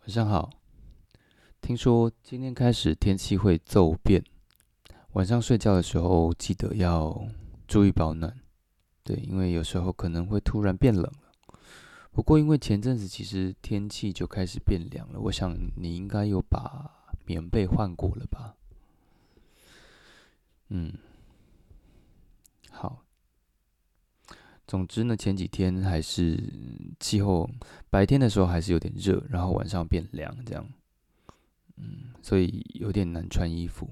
晚上好，听说今天开始天气会骤变，晚上睡觉的时候记得要注意保暖。对，因为有时候可能会突然变冷了。不过因为前阵子其实天气就开始变凉了，我想你应该有把棉被换过了吧？嗯，好。总之呢，前几天还是气候，白天的时候还是有点热，然后晚上变凉，这样，嗯，所以有点难穿衣服。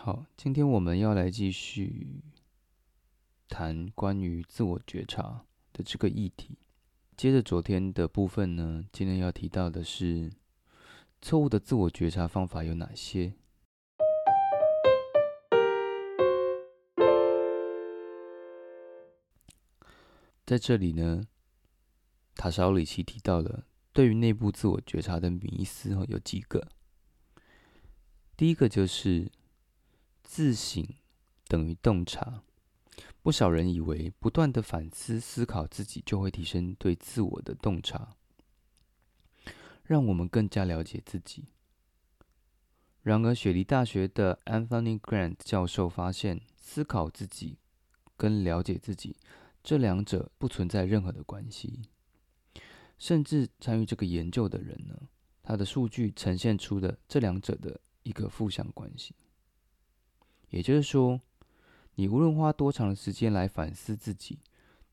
好，今天我们要来继续谈关于自我觉察的这个议题。接着昨天的部分呢，今天要提到的是错误的自我觉察方法有哪些？在这里呢，塔莎奥里奇提到了对于内部自我觉察的迷思哦，有几个。第一个就是自省等于洞察，不少人以为不断的反思思考自己就会提升对自我的洞察，让我们更加了解自己。然而，雪梨大学的 Anthony Grant 教授发现，思考自己跟了解自己。这两者不存在任何的关系，甚至参与这个研究的人呢，他的数据呈现出的这两者的一个负向关系。也就是说，你无论花多长的时间来反思自己，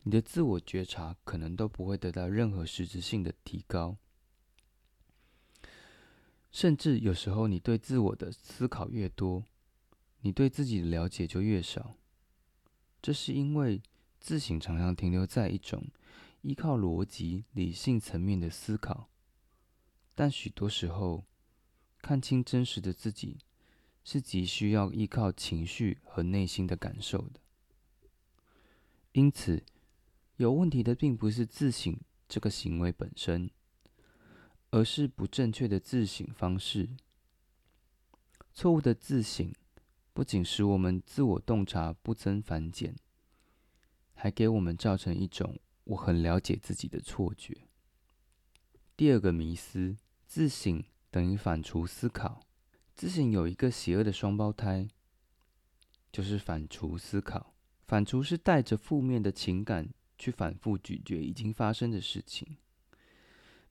你的自我觉察可能都不会得到任何实质性的提高。甚至有时候，你对自我的思考越多，你对自己的了解就越少。这是因为。自省常常停留在一种依靠逻辑、理性层面的思考，但许多时候，看清真实的自己是极需要依靠情绪和内心的感受的。因此，有问题的并不是自省这个行为本身，而是不正确的自省方式。错误的自省不仅使我们自我洞察不增反减。还给我们造成一种我很了解自己的错觉。第二个迷思：自省等于反刍思考。自省有一个邪恶的双胞胎，就是反刍思考。反刍是带着负面的情感去反复咀嚼已经发生的事情，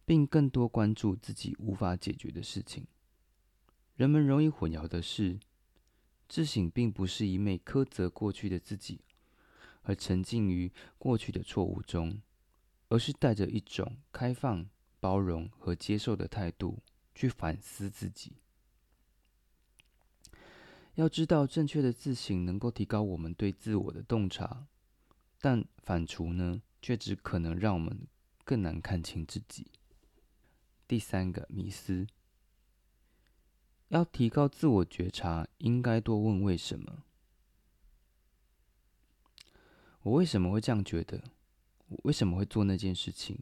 并更多关注自己无法解决的事情。人们容易混淆的是，自省并不是一昧苛责过去的自己。而沉浸于过去的错误中，而是带着一种开放、包容和接受的态度去反思自己。要知道，正确的自省能够提高我们对自我的洞察，但反刍呢，却只可能让我们更难看清自己。第三个迷思：要提高自我觉察，应该多问为什么。我为什么会这样觉得？我为什么会做那件事情？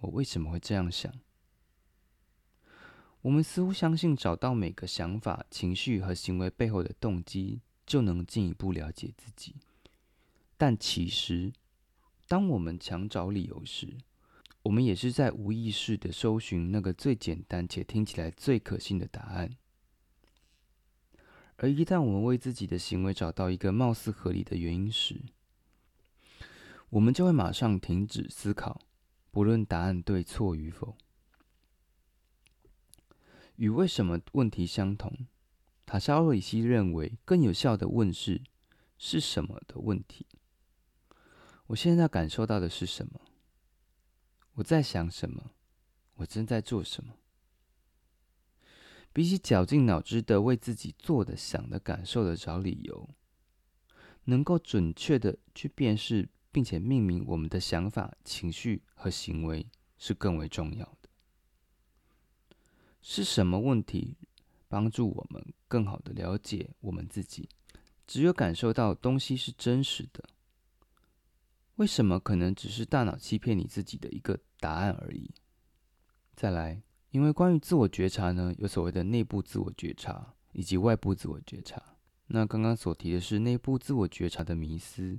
我为什么会这样想？我们似乎相信找到每个想法、情绪和行为背后的动机，就能进一步了解自己。但其实，当我们强找理由时，我们也是在无意识的搜寻那个最简单且听起来最可信的答案。而一旦我们为自己的行为找到一个貌似合理的原因时，我们就会马上停止思考，不论答案对错与否。与为什么问题相同，塔沙瑞西认为更有效的问是“是什么”的问题。我现在感受到的是什么？我在想什么？我正在做什么？比起绞尽脑汁的为自己做的、想的、感受的找理由，能够准确的去辨识。并且命名我们的想法、情绪和行为是更为重要。是什么问题帮助我们更好的了解我们自己，只有感受到东西是真实的。为什么可能只是大脑欺骗你自己的一个答案而已？再来，因为关于自我觉察呢，有所谓的内部自我觉察以及外部自我觉察。那刚刚所提的是内部自我觉察的迷思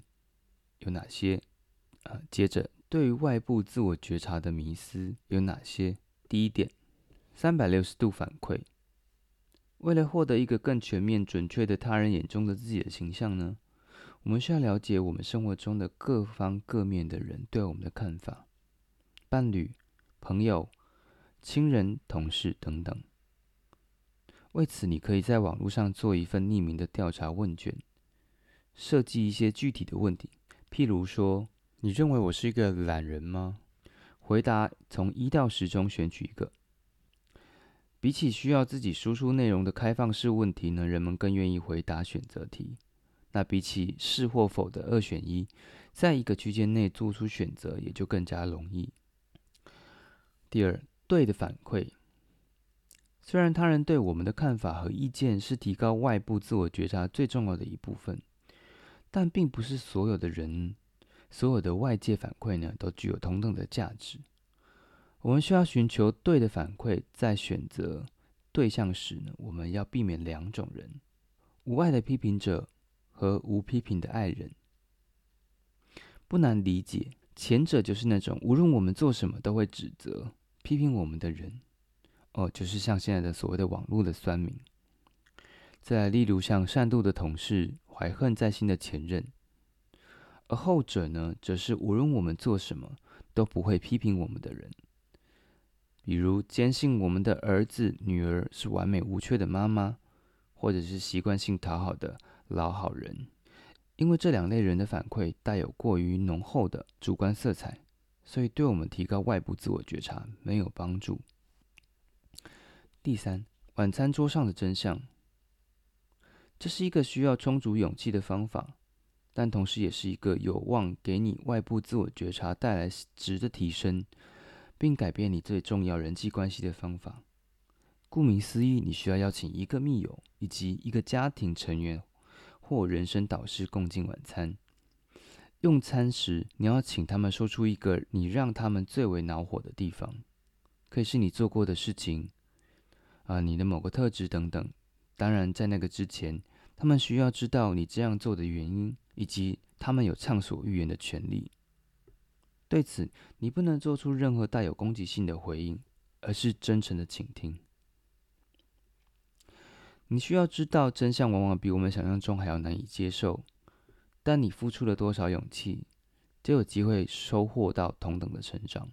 有哪些？啊，接着对于外部自我觉察的迷思有哪些？第一点，三百六十度反馈。为了获得一个更全面、准确的他人眼中的自己的形象呢？我们需要了解我们生活中的各方各面的人对我们的看法，伴侣、朋友、亲人、同事等等。为此，你可以在网络上做一份匿名的调查问卷，设计一些具体的问题，譬如说：“你认为我是一个懒人吗？”回答从一到十中选取一个。比起需要自己输出内容的开放式问题呢，人们更愿意回答选择题。那比起是或否的二选一，在一个区间内做出选择也就更加容易。第二，对的反馈。虽然他人对我们的看法和意见是提高外部自我觉察最重要的一部分，但并不是所有的人、所有的外界反馈呢都具有同等的价值。我们需要寻求对的反馈，在选择对象时呢，我们要避免两种人：无爱的批评者。和无批评的爱人不难理解，前者就是那种无论我们做什么都会指责、批评我们的人，哦，就是像现在的所谓的网络的酸民。再例如像善妒的同事、怀恨在心的前任，而后者呢，则是无论我们做什么都不会批评我们的人，比如坚信我们的儿子、女儿是完美无缺的妈妈，或者是习惯性讨好的。老好人，因为这两类人的反馈带有过于浓厚的主观色彩，所以对我们提高外部自我觉察没有帮助。第三，晚餐桌上的真相，这是一个需要充足勇气的方法，但同时也是一个有望给你外部自我觉察带来值的提升，并改变你最重要人际关系的方法。顾名思义，你需要邀请一个密友以及一个家庭成员。或人生导师共进晚餐。用餐时，你要请他们说出一个你让他们最为恼火的地方，可以是你做过的事情，啊，你的某个特质等等。当然，在那个之前，他们需要知道你这样做的原因，以及他们有畅所欲言的权利。对此，你不能做出任何带有攻击性的回应，而是真诚的倾听。你需要知道，真相往往比我们想象中还要难以接受。但你付出了多少勇气，就有机会收获到同等的成长。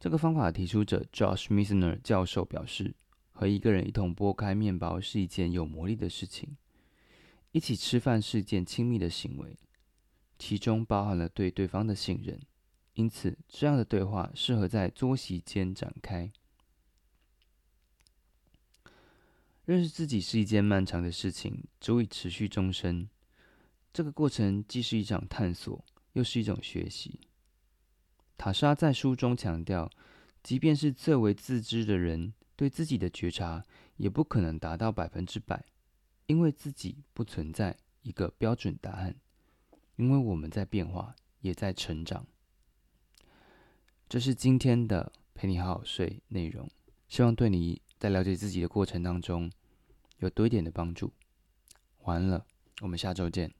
这个方法的提出者 Josh Misner 教授表示，和一个人一同剥开面包是一件有魔力的事情。一起吃饭是一件亲密的行为，其中包含了对对方的信任。因此，这样的对话适合在桌席间展开。认识自己是一件漫长的事情，足以持续终身。这个过程既是一场探索，又是一种学习。塔莎在书中强调，即便是最为自知的人，对自己的觉察也不可能达到百分之百，因为自己不存在一个标准答案，因为我们在变化，也在成长。这是今天的陪你好好睡内容，希望对你在了解自己的过程当中。有多一点的帮助。完了，我们下周见。